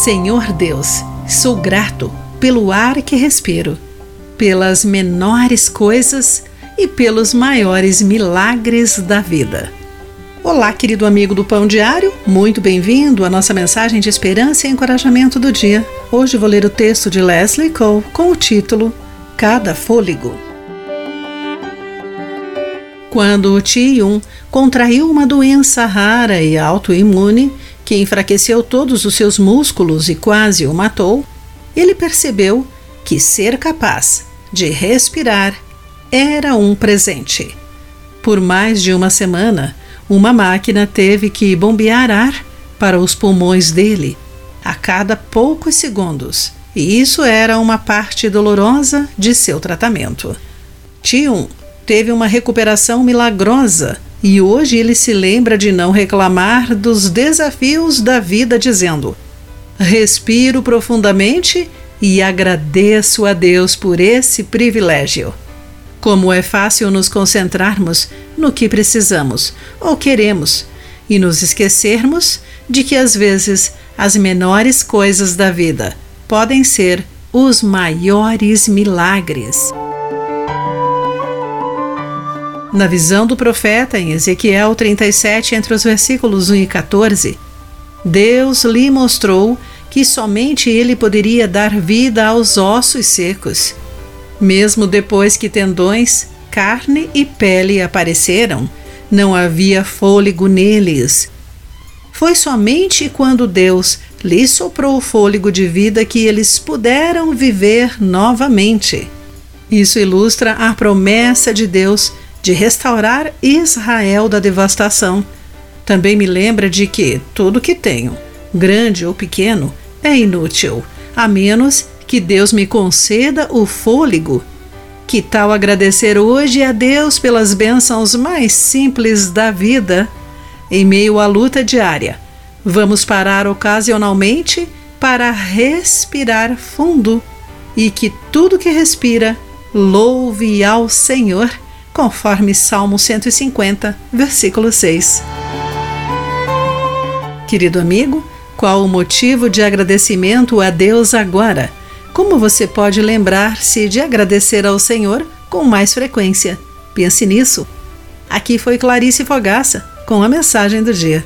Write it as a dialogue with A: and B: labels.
A: Senhor Deus, sou grato pelo ar que respiro, pelas menores coisas e pelos maiores milagres da vida. Olá, querido amigo do Pão Diário, muito bem-vindo à nossa mensagem de esperança e encorajamento do dia. Hoje vou ler o texto de Leslie Cole com o título Cada Fôlego. Quando o Ti-Yun contraiu uma doença rara e autoimune que enfraqueceu todos os seus músculos e quase o matou, ele percebeu que ser capaz de respirar era um presente. Por mais de uma semana, uma máquina teve que bombear ar para os pulmões dele a cada poucos segundos, e isso era uma parte dolorosa de seu tratamento. Tion teve uma recuperação milagrosa e hoje ele se lembra de não reclamar dos desafios da vida, dizendo: Respiro profundamente e agradeço a Deus por esse privilégio. Como é fácil nos concentrarmos no que precisamos ou queremos e nos esquecermos de que às vezes as menores coisas da vida podem ser os maiores milagres. Na visão do profeta em Ezequiel 37, entre os versículos 1 e 14, Deus lhe mostrou que somente ele poderia dar vida aos ossos secos. Mesmo depois que tendões, carne e pele apareceram, não havia fôlego neles. Foi somente quando Deus lhe soprou o fôlego de vida que eles puderam viver novamente. Isso ilustra a promessa de Deus de restaurar Israel da devastação. Também me lembra de que tudo que tenho, grande ou pequeno, é inútil, a menos que Deus me conceda o fôlego. Que tal agradecer hoje a Deus pelas bênçãos mais simples da vida? Em meio à luta diária, vamos parar ocasionalmente para respirar fundo e que tudo que respira louve ao Senhor conforme Salmo 150, versículo 6. Querido amigo, qual o motivo de agradecimento a Deus agora? Como você pode lembrar-se de agradecer ao Senhor com mais frequência? Pense nisso. Aqui foi Clarice Fogaça com a mensagem do dia.